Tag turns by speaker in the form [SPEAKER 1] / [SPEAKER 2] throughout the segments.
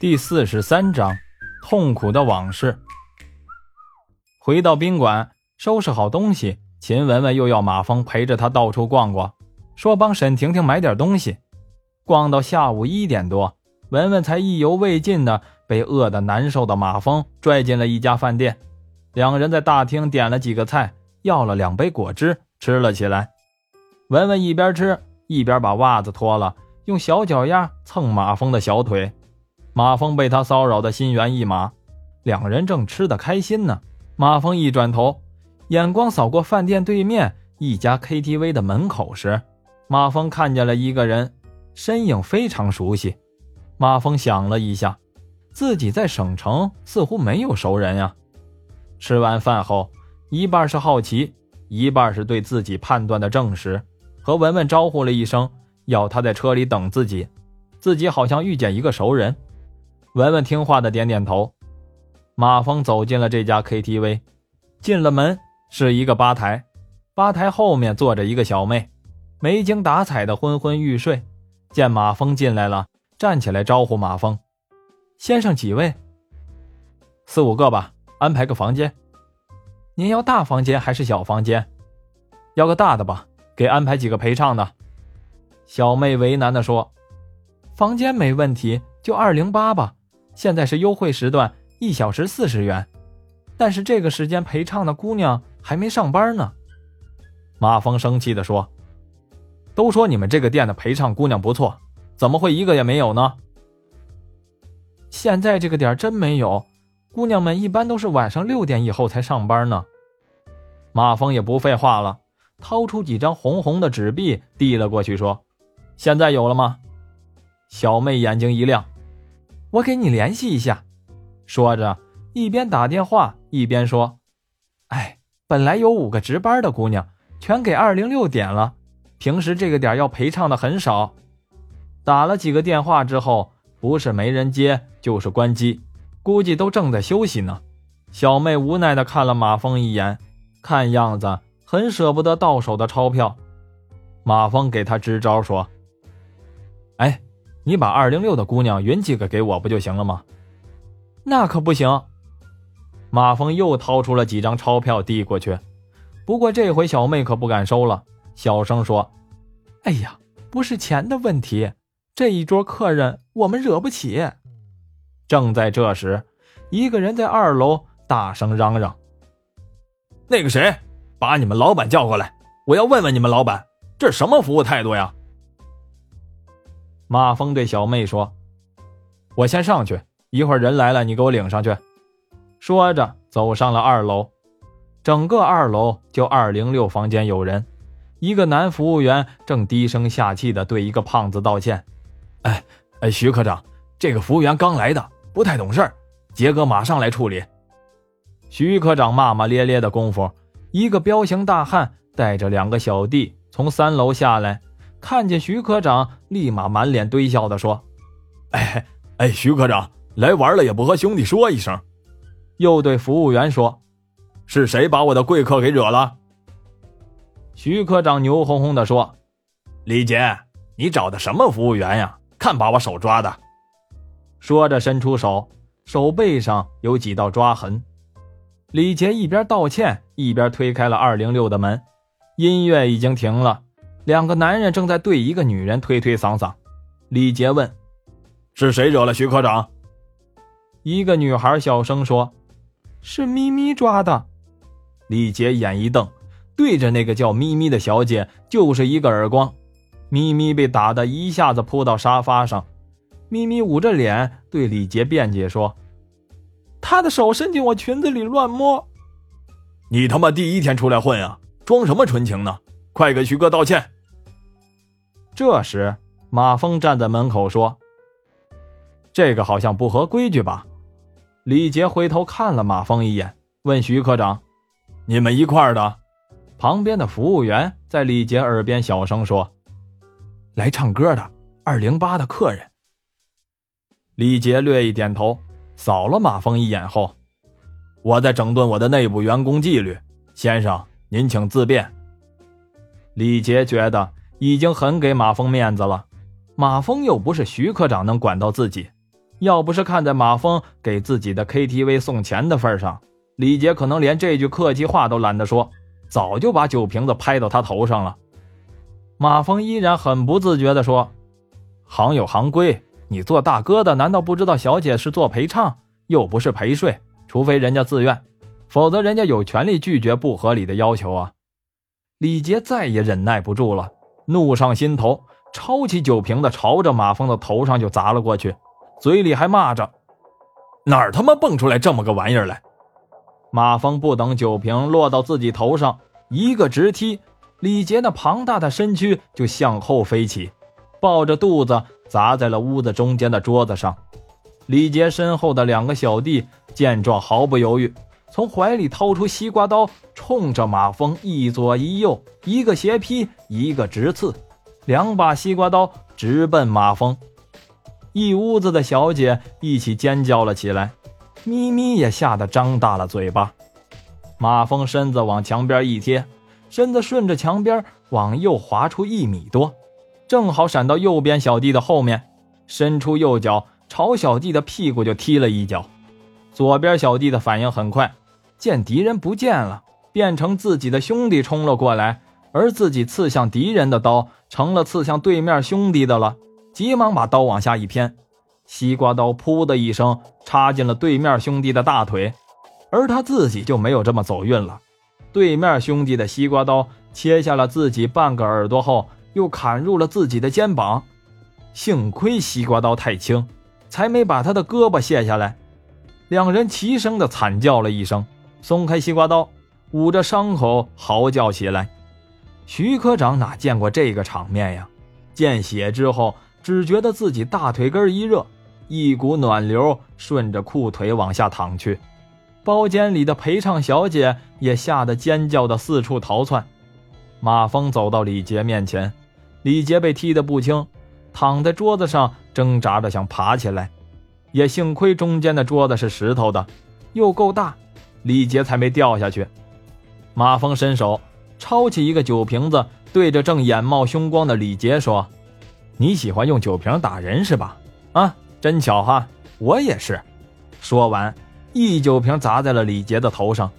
[SPEAKER 1] 第四十三章，痛苦的往事。回到宾馆，收拾好东西，秦雯雯又要马峰陪着她到处逛逛，说帮沈婷婷买点东西。逛到下午一点多，文文才意犹未尽的被饿得难受的马峰拽进了一家饭店。两人在大厅点了几个菜，要了两杯果汁，吃了起来。文文一边吃一边把袜子脱了，用小脚丫蹭马峰的小腿。马峰被他骚扰的心猿意马，两人正吃得开心呢。马峰一转头，眼光扫过饭店对面一家 KTV 的门口时，马峰看见了一个人，身影非常熟悉。马峰想了一下，自己在省城似乎没有熟人呀。吃完饭后，一半是好奇，一半是对自己判断的证实，和文文招呼了一声，要他在车里等自己。自己好像遇见一个熟人。文文听话的点点头，马峰走进了这家 KTV，进了门是一个吧台，吧台后面坐着一个小妹，没精打采的昏昏欲睡。见马峰进来了，站起来招呼马峰：“先生几位？四五个吧，安排个房间。您要大房间还是小房间？要个大的吧，给安排几个陪唱的。”小妹为难的说：“房间没问题，就二零八吧。”现在是优惠时段，一小时四十元，但是这个时间陪唱的姑娘还没上班呢。马峰生气地说：“都说你们这个店的陪唱姑娘不错，怎么会一个也没有呢？”现在这个点真没有，姑娘们一般都是晚上六点以后才上班呢。马峰也不废话了，掏出几张红红的纸币递了过去，说：“现在有了吗？”小妹眼睛一亮。我给你联系一下，说着一边打电话一边说：“哎，本来有五个值班的姑娘，全给二零六点了。平时这个点要陪唱的很少。打了几个电话之后，不是没人接，就是关机，估计都正在休息呢。”小妹无奈的看了马峰一眼，看样子很舍不得到手的钞票。马峰给他支招说：“。”你把二零六的姑娘匀几个给我不就行了吗？那可不行。马峰又掏出了几张钞票递过去，不过这回小妹可不敢收了，小声说：“哎呀，不是钱的问题，这一桌客人我们惹不起。”正在这时，一个人在二楼大声嚷嚷：“
[SPEAKER 2] 那个谁，把你们老板叫过来，我要问问你们老板，这什么服务态度呀？”
[SPEAKER 1] 马峰对小妹说：“我先上去，一会儿人来了，你给我领上去。”说着走上了二楼。整个二楼就二零六房间有人，一个男服务员正低声下气的对一个胖子道歉：“
[SPEAKER 2] 哎哎，徐科长，这个服务员刚来的，不太懂事儿，杰哥马上来处理。”
[SPEAKER 1] 徐科长骂骂咧咧的功夫，一个彪形大汉带着两个小弟从三楼下来。看见徐科长，立马满脸堆笑的说：“
[SPEAKER 2] 哎哎，徐科长来玩了也不和兄弟说一声。”
[SPEAKER 1] 又对服务员说：“
[SPEAKER 2] 是谁把我的贵客给惹了？”
[SPEAKER 1] 徐科长牛哄哄的说：“
[SPEAKER 2] 李杰，你找的什么服务员呀？看把我手抓的！”
[SPEAKER 1] 说着伸出手，手背上有几道抓痕。李杰一边道歉，一边推开了二零六的门。音乐已经停了。两个男人正在对一个女人推推搡搡，李杰问：“
[SPEAKER 2] 是谁惹了徐科长？”
[SPEAKER 1] 一个女孩小声说：“是咪咪抓的。”李杰眼一瞪，对着那个叫咪咪的小姐就是一个耳光，咪咪被打得一下子扑到沙发上。咪咪捂着脸对李杰辩解说：“他的手伸进我裙子里乱摸。”
[SPEAKER 2] 你他妈第一天出来混啊，装什么纯情呢？快给徐哥道歉！
[SPEAKER 1] 这时，马峰站在门口说：“这个好像不合规矩吧？”李杰回头看了马峰一眼，问徐科长：“
[SPEAKER 2] 你们一块儿的？”
[SPEAKER 1] 旁边的服务员在李杰耳边小声说：“
[SPEAKER 2] 来唱歌的，二零八的客人。”
[SPEAKER 1] 李杰略一点头，扫了马峰一眼后：“
[SPEAKER 2] 我在整顿我的内部员工纪律，先生您请自便。”
[SPEAKER 1] 李杰觉得。已经很给马峰面子了，马峰又不是徐科长能管到自己，要不是看在马峰给自己的 KTV 送钱的份上，李杰可能连这句客气话都懒得说，早就把酒瓶子拍到他头上了。马峰依然很不自觉地说：“行有行规，你做大哥的难道不知道小姐是做陪唱，又不是陪睡？除非人家自愿，否则人家有权利拒绝不合理的要求啊！”李杰再也忍耐不住了，怒上心头，抄起酒瓶子朝着马峰的头上就砸了过去。嘴里还骂着：“
[SPEAKER 2] 哪儿他妈蹦出来这么个玩意儿来！”
[SPEAKER 1] 马峰不等酒瓶落到自己头上，一个直踢，李杰那庞大的身躯就向后飞起，抱着肚子砸在了屋子中间的桌子上。李杰身后的两个小弟见状，毫不犹豫，从怀里掏出西瓜刀，冲着马蜂一左一右，一个斜劈，一个直刺，两把西瓜刀直奔马蜂。一屋子的小姐一起尖叫了起来，咪咪也吓得张大了嘴巴。马蜂身子往墙边一贴，身子顺着墙边往右滑出一米多，正好闪到右边小弟的后面，伸出右脚朝小弟的屁股就踢了一脚。左边小弟的反应很快，见敌人不见了，变成自己的兄弟冲了过来，而自己刺向敌人的刀成了刺向对面兄弟的了。急忙把刀往下一偏，西瓜刀“噗”的一声插进了对面兄弟的大腿，而他自己就没有这么走运了。对面兄弟的西瓜刀切下了自己半个耳朵后，又砍入了自己的肩膀。幸亏西瓜刀太轻，才没把他的胳膊卸下来。两人齐声的惨叫了一声，松开西瓜刀，捂着伤口嚎叫起来。徐科长哪见过这个场面呀？见血之后。只觉得自己大腿根一热，一股暖流顺着裤腿往下淌去。包间里的陪唱小姐也吓得尖叫的四处逃窜。马峰走到李杰面前，李杰被踢得不轻，躺在桌子上挣扎着想爬起来，也幸亏中间的桌子是石头的，又够大，李杰才没掉下去。马峰伸手抄起一个酒瓶子，对着正眼冒凶光的李杰说。你喜欢用酒瓶打人是吧？啊，真巧哈，我也是。说完，一酒瓶砸在了李杰的头上，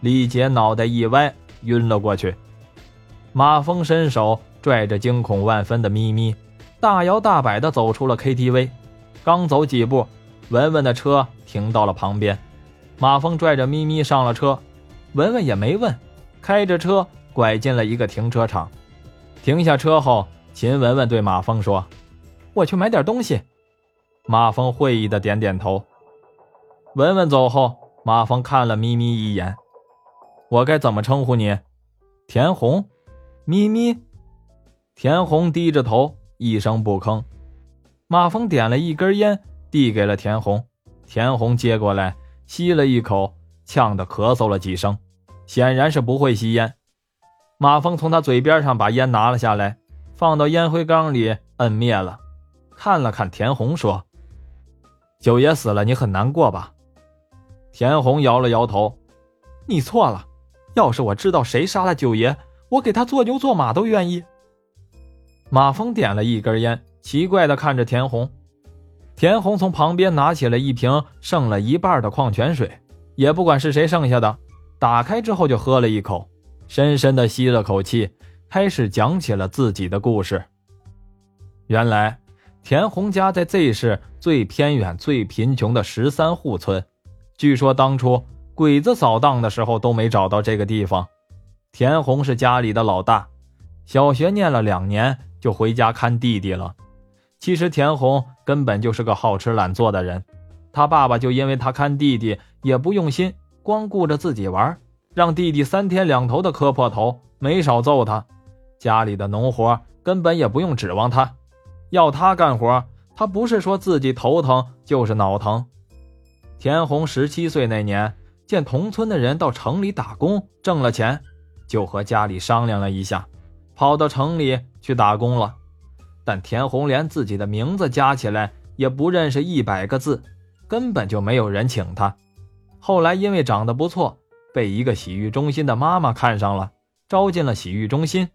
[SPEAKER 1] 李杰脑袋一歪，晕了过去。马峰伸手拽着惊恐万分的咪咪，大摇大摆地走出了 KTV。刚走几步，文文的车停到了旁边，马峰拽着咪咪上了车，文文也没问，开着车拐进了一个停车场，停下车后。秦文文对马峰说：“我去买点东西。”马峰会意的点点头。文文走后，马峰看了咪咪一眼：“我该怎么称呼你？”田红，咪咪。田红低着头，一声不吭。马峰点了一根烟，递给了田红。田红接过来，吸了一口，呛得咳嗽了几声，显然是不会吸烟。马峰从他嘴边上把烟拿了下来。放到烟灰缸里，摁灭了。看了看田红，说：“九爷死了，你很难过吧？”田红摇了摇头：“你错了。要是我知道谁杀了九爷，我给他做牛做马都愿意。”马峰点了一根烟，奇怪的看着田红。田红从旁边拿起了一瓶剩了一半的矿泉水，也不管是谁剩下的，打开之后就喝了一口，深深的吸了口气。开始讲起了自己的故事。原来，田红家在 Z 市最偏远、最贫穷的十三户村。据说当初鬼子扫荡的时候都没找到这个地方。田红是家里的老大，小学念了两年就回家看弟弟了。其实田红根本就是个好吃懒做的人，他爸爸就因为他看弟弟也不用心，光顾着自己玩，让弟弟三天两头的磕破头，没少揍他。家里的农活根本也不用指望他，要他干活，他不是说自己头疼，就是脑疼。田红十七岁那年，见同村的人到城里打工挣了钱，就和家里商量了一下，跑到城里去打工了。但田红连自己的名字加起来也不认识一百个字，根本就没有人请他。后来因为长得不错，被一个洗浴中心的妈妈看上了，招进了洗浴中心。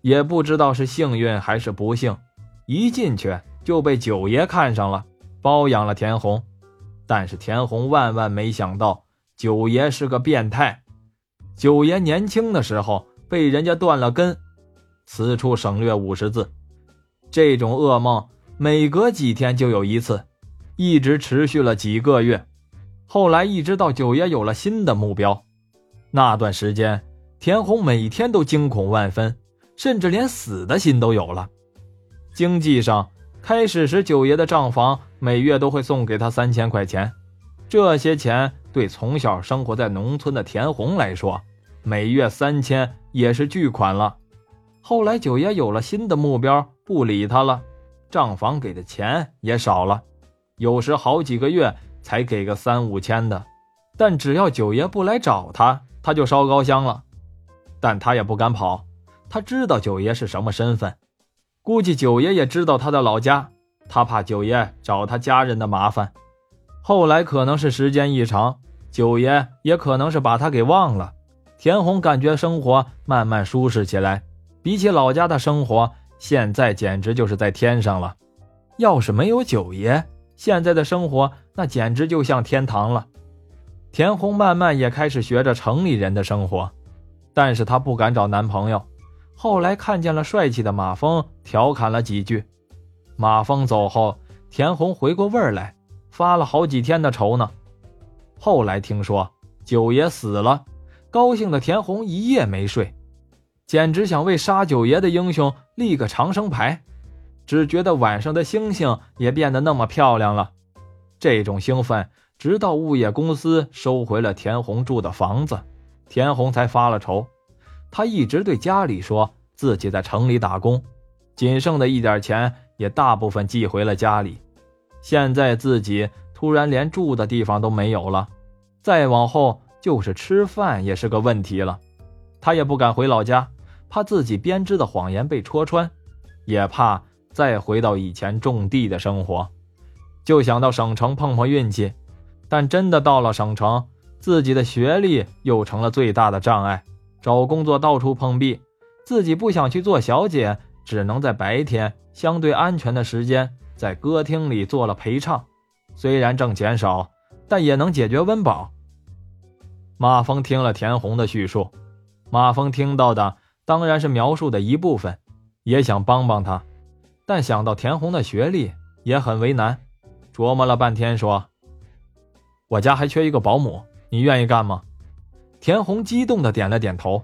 [SPEAKER 1] 也不知道是幸运还是不幸，一进去就被九爷看上了，包养了田红。但是田红万万没想到，九爷是个变态。九爷年轻的时候被人家断了根，此处省略五十字。这种噩梦每隔几天就有一次，一直持续了几个月。后来一直到九爷有了新的目标，那段时间，田红每天都惊恐万分，甚至连死的心都有了。经济上，开始时九爷的账房每月都会送给他三千块钱，这些钱对从小生活在农村的田红来说，每月三千也是巨款了。后来九爷有了新的目标，不理他了，账房给的钱也少了，有时好几个月。才给个三五千的，但只要九爷不来找他，他就烧高香了。但他也不敢跑，他知道九爷是什么身份，估计九爷也知道他的老家，他怕九爷找他家人的麻烦。后来可能是时间一长，九爷也可能是把他给忘了。田红感觉生活慢慢舒适起来，比起老家的生活，现在简直就是在天上了。要是没有九爷，现在的生活。那简直就像天堂了。田红慢慢也开始学着城里人的生活，但是她不敢找男朋友。后来看见了帅气的马峰，调侃了几句。马峰走后，田红回过味儿来，发了好几天的愁呢。后来听说九爷死了，高兴的田红一夜没睡，简直想为杀九爷的英雄立个长生牌。只觉得晚上的星星也变得那么漂亮了。这种兴奋，直到物业公司收回了田红住的房子，田红才发了愁。他一直对家里说自己在城里打工，仅剩的一点钱也大部分寄回了家里。现在自己突然连住的地方都没有了，再往后就是吃饭也是个问题了。他也不敢回老家，怕自己编织的谎言被戳穿，也怕再回到以前种地的生活。就想到省城碰碰运气，但真的到了省城，自己的学历又成了最大的障碍。找工作到处碰壁，自己不想去做小姐，只能在白天相对安全的时间在歌厅里做了陪唱。虽然挣钱少，但也能解决温饱。马峰听了田红的叙述，马峰听到的当然是描述的一部分，也想帮帮他，但想到田红的学历，也很为难。琢磨了半天，说：“我家还缺一个保姆，你愿意干吗？”田红激动的点了点头，